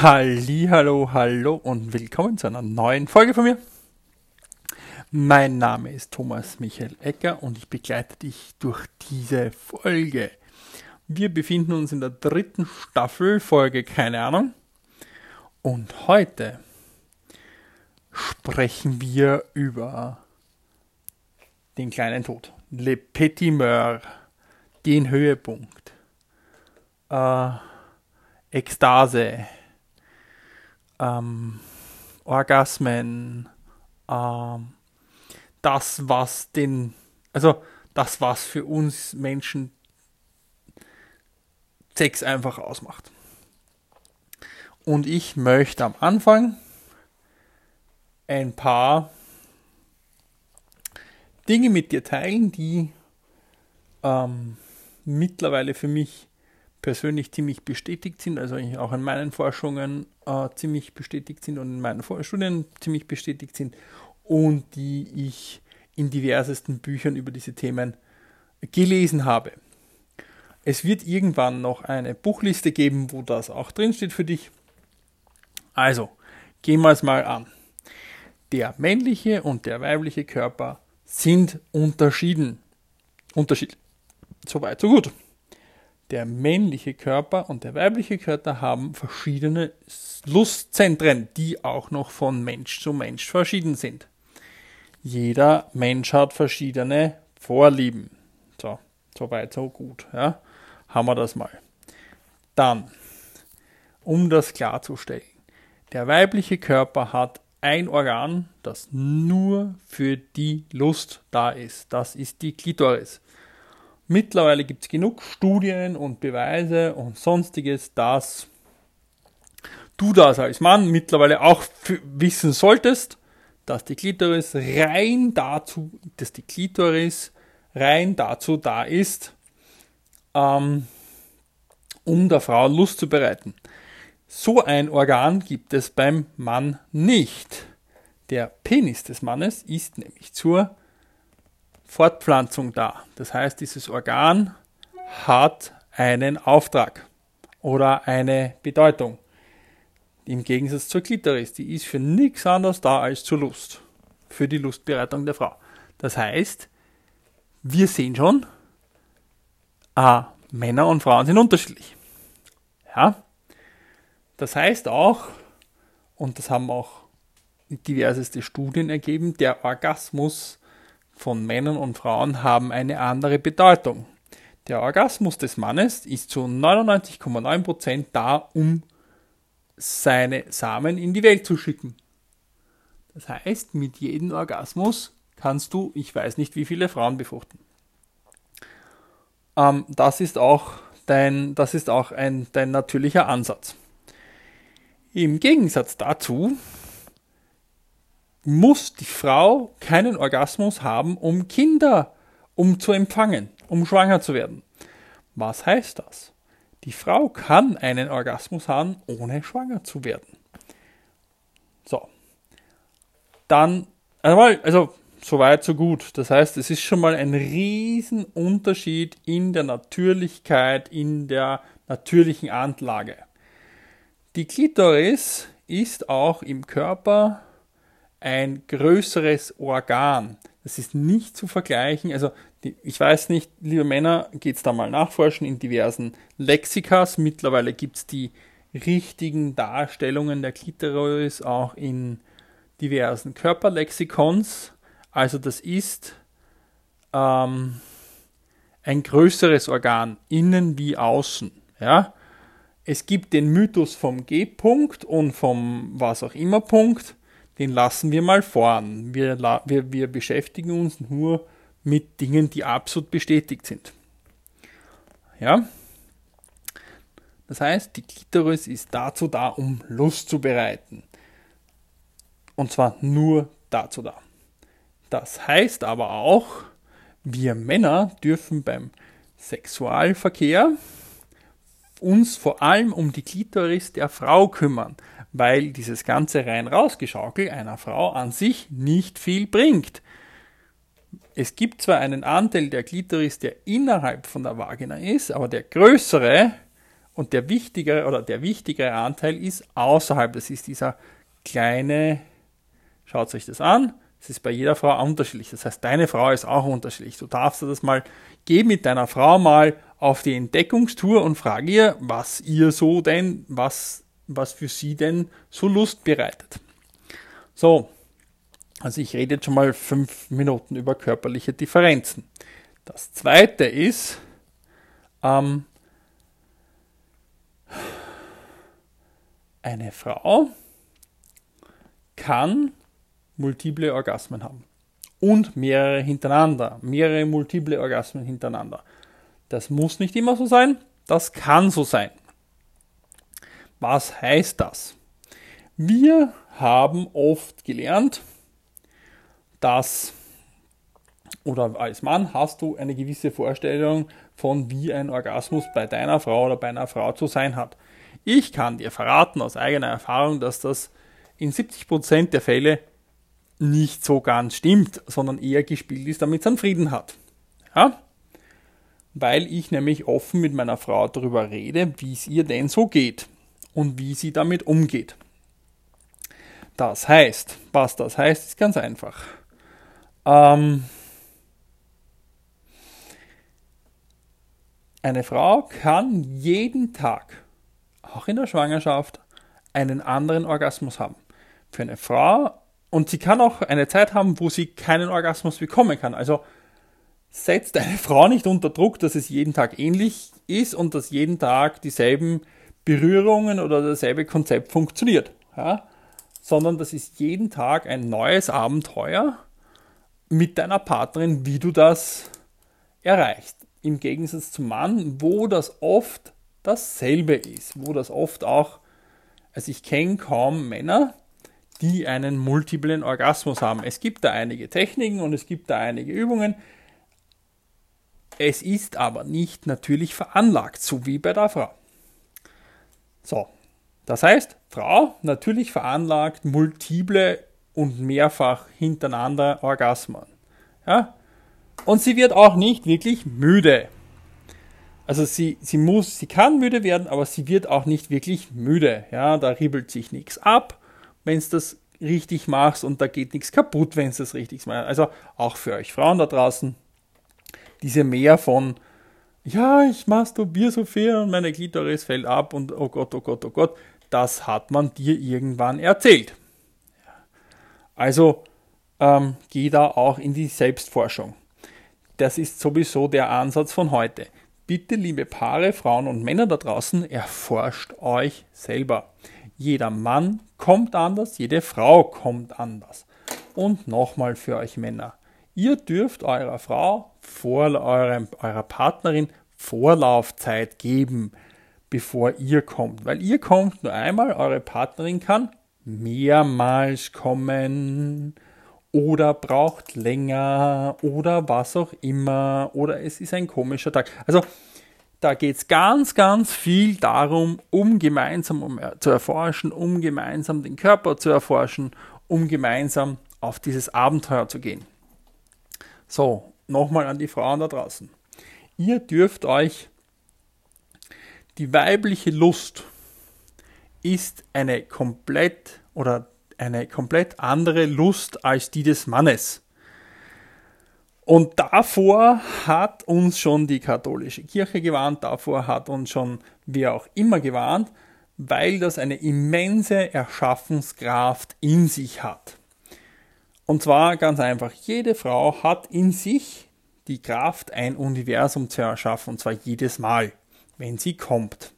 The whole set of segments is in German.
Hallo, hallo und willkommen zu einer neuen Folge von mir. Mein Name ist Thomas Michael Ecker und ich begleite dich durch diese Folge. Wir befinden uns in der dritten Staffel, Folge keine Ahnung. Und heute sprechen wir über den kleinen Tod. Le Petit Meur, den Höhepunkt, äh, Ekstase, ähm, Orgasmen, ähm, das, was den, also das, was für uns Menschen Sex einfach ausmacht. Und ich möchte am Anfang ein paar Dinge mit dir teilen, die ähm, mittlerweile für mich persönlich ziemlich bestätigt sind, also auch in meinen Forschungen äh, ziemlich bestätigt sind und in meinen Studien ziemlich bestätigt sind und die ich in diversesten Büchern über diese Themen gelesen habe. Es wird irgendwann noch eine Buchliste geben, wo das auch drinsteht für dich. Also, gehen wir es mal an. Der männliche und der weibliche Körper sind unterschieden. Unterschied. Soweit, so gut. Der männliche Körper und der weibliche Körper haben verschiedene Lustzentren, die auch noch von Mensch zu Mensch verschieden sind. Jeder Mensch hat verschiedene Vorlieben. So, so weit, so gut. Ja, haben wir das mal. Dann, um das klarzustellen, der weibliche Körper hat ein Organ, das nur für die Lust da ist. Das ist die Klitoris. Mittlerweile gibt es genug Studien und Beweise und sonstiges, dass du das als Mann mittlerweile auch wissen solltest, dass die Klitoris rein dazu, dass die Klitoris rein dazu da ist, ähm, um der Frau Lust zu bereiten. So ein Organ gibt es beim Mann nicht. Der Penis des Mannes ist nämlich zur Fortpflanzung da. Das heißt, dieses Organ hat einen Auftrag oder eine Bedeutung. Im Gegensatz zur Klitoris, die ist für nichts anderes da als zur Lust, für die Lustbereitung der Frau. Das heißt, wir sehen schon, äh, Männer und Frauen sind unterschiedlich. Ja? Das heißt auch, und das haben auch diverseste Studien ergeben, der Orgasmus von Männern und Frauen haben eine andere Bedeutung. Der Orgasmus des Mannes ist zu 99,9% da, um seine Samen in die Welt zu schicken. Das heißt, mit jedem Orgasmus kannst du, ich weiß nicht, wie viele Frauen befruchten. Ähm, das ist auch, dein, das ist auch ein, dein natürlicher Ansatz. Im Gegensatz dazu muss die Frau keinen Orgasmus haben, um Kinder, um zu empfangen, um schwanger zu werden. Was heißt das? Die Frau kann einen Orgasmus haben, ohne schwanger zu werden. So. Dann, also, also soweit, so gut. Das heißt, es ist schon mal ein Riesenunterschied in der Natürlichkeit, in der natürlichen Anlage. Die Klitoris ist auch im Körper ein größeres Organ. Das ist nicht zu vergleichen. Also die, ich weiß nicht, liebe Männer, geht es da mal nachforschen in diversen Lexikas. Mittlerweile gibt es die richtigen Darstellungen der Klitoris auch in diversen Körperlexikons. Also das ist ähm, ein größeres Organ, innen wie außen. Ja? Es gibt den Mythos vom G-Punkt und vom was auch immer Punkt den lassen wir mal vorn. Wir, wir, wir beschäftigen uns nur mit Dingen, die absolut bestätigt sind. Ja? Das heißt, die Klitoris ist dazu da, um Lust zu bereiten. Und zwar nur dazu da. Das heißt aber auch, wir Männer dürfen beim Sexualverkehr uns vor allem um die Klitoris der Frau kümmern weil dieses ganze rein rausgeschaukel einer Frau an sich nicht viel bringt. Es gibt zwar einen Anteil der Klitoris, der innerhalb von der Vagina ist, aber der größere Und der wichtigere oder der wichtigere Anteil ist außerhalb. Das ist dieser kleine, schaut euch das an, es ist bei jeder Frau unterschiedlich. Das heißt, deine Frau ist auch unterschiedlich. Du darfst das mal, geh mit deiner Frau mal auf die Entdeckungstour und frag ihr, was ihr so denn, was, was für sie denn so Lust bereitet. So. Also ich rede jetzt schon mal fünf Minuten über körperliche Differenzen. Das zweite ist, ähm, eine Frau kann multiple Orgasmen haben. Und mehrere hintereinander. Mehrere multiple Orgasmen hintereinander. Das muss nicht immer so sein, das kann so sein. Was heißt das? Wir haben oft gelernt, dass, oder als Mann hast du eine gewisse Vorstellung von, wie ein Orgasmus bei deiner Frau oder bei einer Frau zu sein hat. Ich kann dir verraten aus eigener Erfahrung, dass das in 70% der Fälle nicht so ganz stimmt, sondern eher gespielt ist, damit es einen Frieden hat. Ja? Weil ich nämlich offen mit meiner Frau darüber rede, wie es ihr denn so geht und wie sie damit umgeht. Das heißt, was das heißt, ist ganz einfach. Ähm, eine Frau kann jeden Tag, auch in der Schwangerschaft, einen anderen Orgasmus haben. Für eine Frau und sie kann auch eine Zeit haben, wo sie keinen Orgasmus bekommen kann. Also setzt eine Frau nicht unter Druck, dass es jeden Tag ähnlich ist und dass jeden Tag dieselben Berührungen oder dasselbe Konzept funktioniert. Ja? Sondern das ist jeden Tag ein neues Abenteuer mit deiner Partnerin, wie du das erreichst. Im Gegensatz zum Mann, wo das oft dasselbe ist, wo das oft auch, also ich kenne kaum Männer, die einen multiplen Orgasmus haben. Es gibt da einige Techniken und es gibt da einige Übungen. Es ist aber nicht natürlich veranlagt, so wie bei der Frau. So, das heißt, Frau natürlich veranlagt multiple und mehrfach hintereinander Orgasmen. Ja? Und sie wird auch nicht wirklich müde. Also sie, sie muss, sie kann müde werden, aber sie wird auch nicht wirklich müde. Ja, da ribbelt sich nichts ab wenn es das richtig machst und da geht nichts kaputt, wenn es das richtig machst. Also auch für euch Frauen da draußen, diese mehr von, ja, ich masturbiere so viel und meine Klitoris fällt ab und oh Gott, oh Gott, oh Gott, das hat man dir irgendwann erzählt. Also ähm, geh da auch in die Selbstforschung. Das ist sowieso der Ansatz von heute. Bitte, liebe Paare, Frauen und Männer da draußen, erforscht euch selber. Jeder Mann kommt anders, jede Frau kommt anders. Und nochmal für euch Männer. Ihr dürft eurer Frau, vor eurem, eurer Partnerin Vorlaufzeit geben, bevor ihr kommt. Weil ihr kommt nur einmal, eure Partnerin kann mehrmals kommen oder braucht länger oder was auch immer oder es ist ein komischer Tag. Also da geht es ganz, ganz viel darum, um gemeinsam um, zu erforschen, um gemeinsam den Körper zu erforschen, um gemeinsam auf dieses Abenteuer zu gehen. So, nochmal an die Frauen da draußen. Ihr dürft euch die weibliche Lust ist eine komplett oder eine komplett andere Lust als die des Mannes. Und davor hat uns schon die katholische Kirche gewarnt, davor hat uns schon wer auch immer gewarnt, weil das eine immense Erschaffenskraft in sich hat. Und zwar ganz einfach, jede Frau hat in sich die Kraft, ein Universum zu erschaffen, und zwar jedes Mal, wenn sie kommt.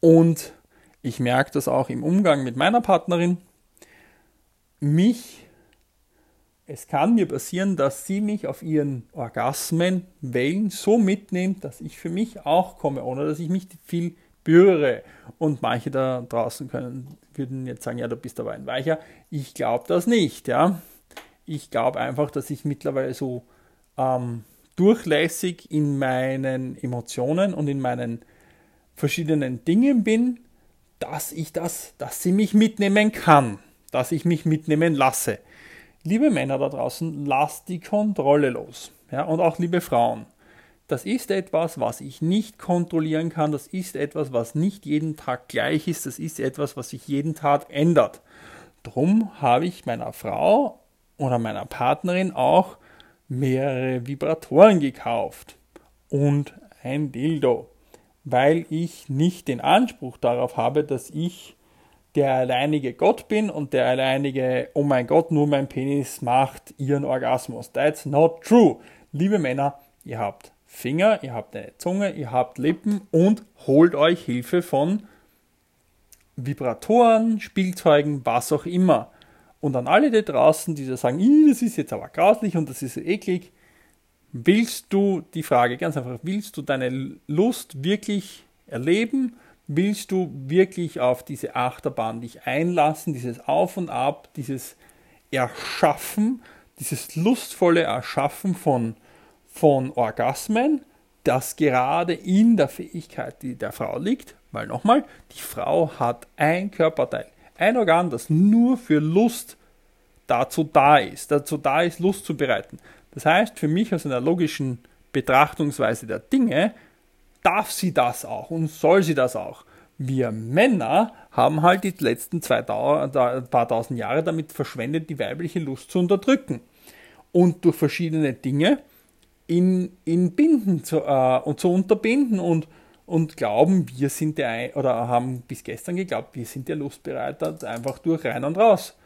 Und ich merke das auch im Umgang mit meiner Partnerin. Mich es kann mir passieren, dass sie mich auf ihren Orgasmenwellen so mitnimmt, dass ich für mich auch komme, ohne dass ich mich viel berühre. Und manche da draußen können, würden jetzt sagen, ja, du bist aber ein Weicher. Ich glaube das nicht, ja. Ich glaube einfach, dass ich mittlerweile so ähm, durchlässig in meinen Emotionen und in meinen verschiedenen Dingen bin, dass ich das, dass sie mich mitnehmen kann, dass ich mich mitnehmen lasse. Liebe Männer da draußen, lasst die Kontrolle los. Ja, und auch liebe Frauen. Das ist etwas, was ich nicht kontrollieren kann, das ist etwas, was nicht jeden Tag gleich ist, das ist etwas, was sich jeden Tag ändert. Drum habe ich meiner Frau oder meiner Partnerin auch mehrere Vibratoren gekauft und ein Dildo, weil ich nicht den Anspruch darauf habe, dass ich der alleinige Gott bin und der alleinige, oh mein Gott, nur mein Penis macht ihren Orgasmus. That's not true. Liebe Männer, ihr habt Finger, ihr habt eine Zunge, ihr habt Lippen und holt euch Hilfe von Vibratoren, Spielzeugen, was auch immer. Und an alle da draußen, die da sagen, das ist jetzt aber grauslich und das ist eklig, willst du die Frage ganz einfach, willst du deine Lust wirklich erleben? Willst du wirklich auf diese Achterbahn dich einlassen, dieses Auf und Ab, dieses Erschaffen, dieses lustvolle Erschaffen von, von Orgasmen, das gerade in der Fähigkeit die der Frau liegt? Weil nochmal, die Frau hat ein Körperteil, ein Organ, das nur für Lust dazu da ist, dazu da ist, Lust zu bereiten. Das heißt, für mich aus einer logischen Betrachtungsweise der Dinge darf sie das auch und soll sie das auch. Wir Männer haben halt die letzten zwei paar tausend Jahre damit verschwendet, die weibliche Lust zu unterdrücken und durch verschiedene Dinge in, in Binden zu, äh, und zu unterbinden und, und glauben, wir sind der, oder haben bis gestern geglaubt, wir sind der Lustbereiter einfach durch rein und raus.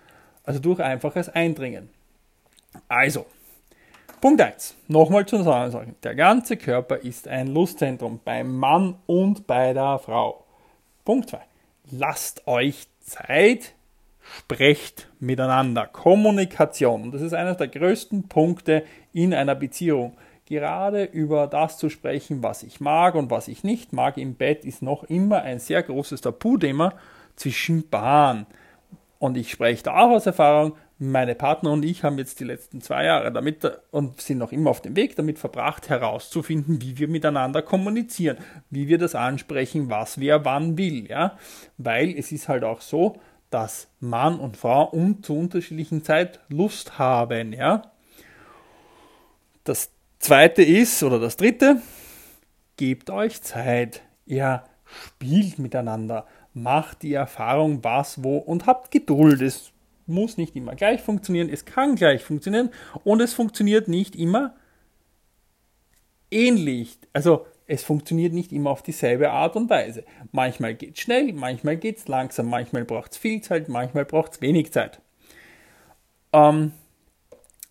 Also durch einfaches Eindringen. Also, Punkt 1. Nochmal zu sagen, der ganze Körper ist ein Lustzentrum beim Mann und bei der Frau. Punkt 2. Lasst euch Zeit, sprecht miteinander. Kommunikation. Und das ist einer der größten Punkte in einer Beziehung. Gerade über das zu sprechen, was ich mag und was ich nicht mag im Bett, ist noch immer ein sehr großes Tabuthema zwischen Paaren. Und ich spreche da auch aus Erfahrung, meine Partner und ich haben jetzt die letzten zwei Jahre damit und sind noch immer auf dem Weg damit verbracht, herauszufinden, wie wir miteinander kommunizieren, wie wir das ansprechen, was wer wann will, ja. Weil es ist halt auch so, dass Mann und Frau und zu unterschiedlichen Zeit Lust haben, ja. Das zweite ist, oder das dritte, gebt euch Zeit. Ihr spielt miteinander, macht die Erfahrung, was, wo und habt Geduld. Es muss nicht immer gleich funktionieren, es kann gleich funktionieren und es funktioniert nicht immer ähnlich. Also es funktioniert nicht immer auf dieselbe Art und Weise. Manchmal geht es schnell, manchmal geht es langsam, manchmal braucht es viel Zeit, manchmal braucht es wenig Zeit. Ähm,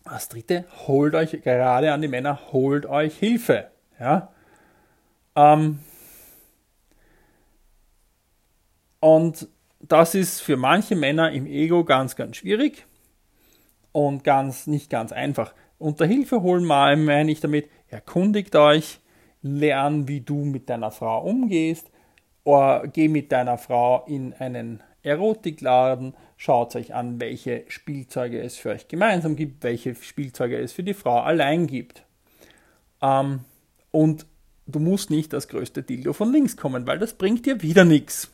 das dritte, holt euch, gerade an die Männer, holt euch Hilfe. Ja? Ähm, und das ist für manche Männer im Ego ganz, ganz schwierig und ganz nicht ganz einfach. Unter Hilfe holen meine ich damit, erkundigt euch, lern, wie du mit deiner Frau umgehst, oder geh mit deiner Frau in einen Erotikladen, schaut euch an, welche Spielzeuge es für euch gemeinsam gibt, welche Spielzeuge es für die Frau allein gibt. Ähm, und du musst nicht das größte Dildo von links kommen, weil das bringt dir wieder nichts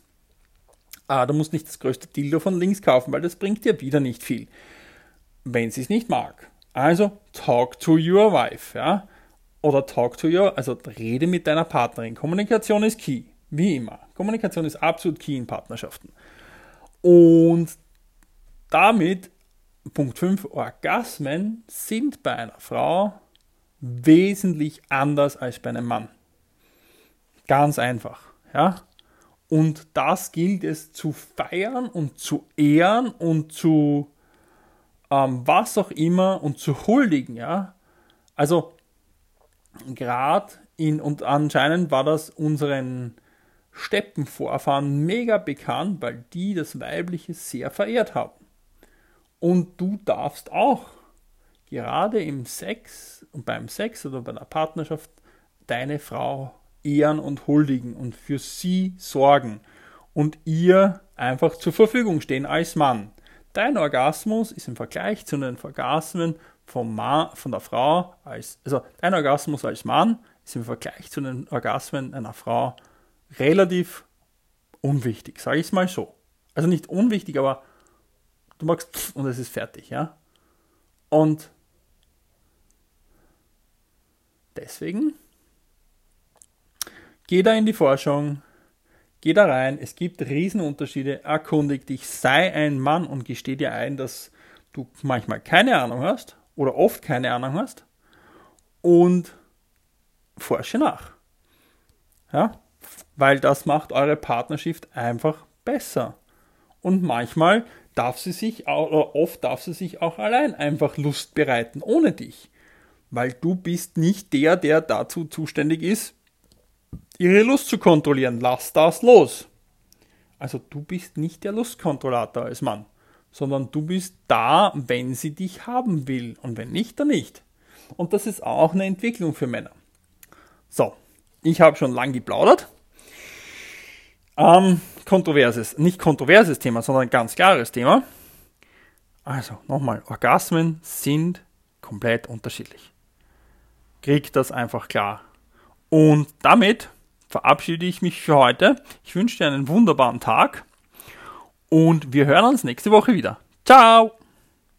ah, du musst nicht das größte Dildo von links kaufen, weil das bringt dir wieder nicht viel, wenn sie es nicht mag. Also talk to your wife, ja, oder talk to your, also rede mit deiner Partnerin. Kommunikation ist key, wie immer. Kommunikation ist absolut key in Partnerschaften. Und damit, Punkt 5, Orgasmen sind bei einer Frau wesentlich anders als bei einem Mann. Ganz einfach, ja. Und das gilt es zu feiern und zu ehren und zu ähm, was auch immer und zu huldigen, ja. Also gerade in und anscheinend war das unseren Steppenvorfahren mega bekannt, weil die das Weibliche sehr verehrt haben. Und du darfst auch gerade im Sex und beim Sex oder bei der Partnerschaft deine Frau ehren und huldigen und für sie sorgen und ihr einfach zur Verfügung stehen als Mann. Dein Orgasmus ist im Vergleich zu den Orgasmen vom Mann, von der Frau als, also dein Orgasmus als Mann ist im Vergleich zu den Orgasmen einer Frau relativ unwichtig, sage ich es mal so. Also nicht unwichtig, aber du magst und es ist fertig, ja. Und deswegen Geh da in die Forschung, geh da rein, es gibt Riesenunterschiede, erkundig dich, sei ein Mann und gesteh dir ein, dass du manchmal keine Ahnung hast oder oft keine Ahnung hast und forsche nach. Ja? Weil das macht eure Partnerschaft einfach besser. Und manchmal darf sie sich, oder oft darf sie sich auch allein einfach Lust bereiten, ohne dich. Weil du bist nicht der, der dazu zuständig ist, ihre Lust zu kontrollieren. Lass das los. Also du bist nicht der Lustkontrollator als Mann, sondern du bist da, wenn sie dich haben will. Und wenn nicht, dann nicht. Und das ist auch eine Entwicklung für Männer. So, ich habe schon lang geplaudert. Ähm, kontroverses, nicht kontroverses Thema, sondern ein ganz klares Thema. Also nochmal, Orgasmen sind komplett unterschiedlich. Kriegt das einfach klar. Und damit verabschiede ich mich für heute. Ich wünsche dir einen wunderbaren Tag und wir hören uns nächste Woche wieder. Ciao!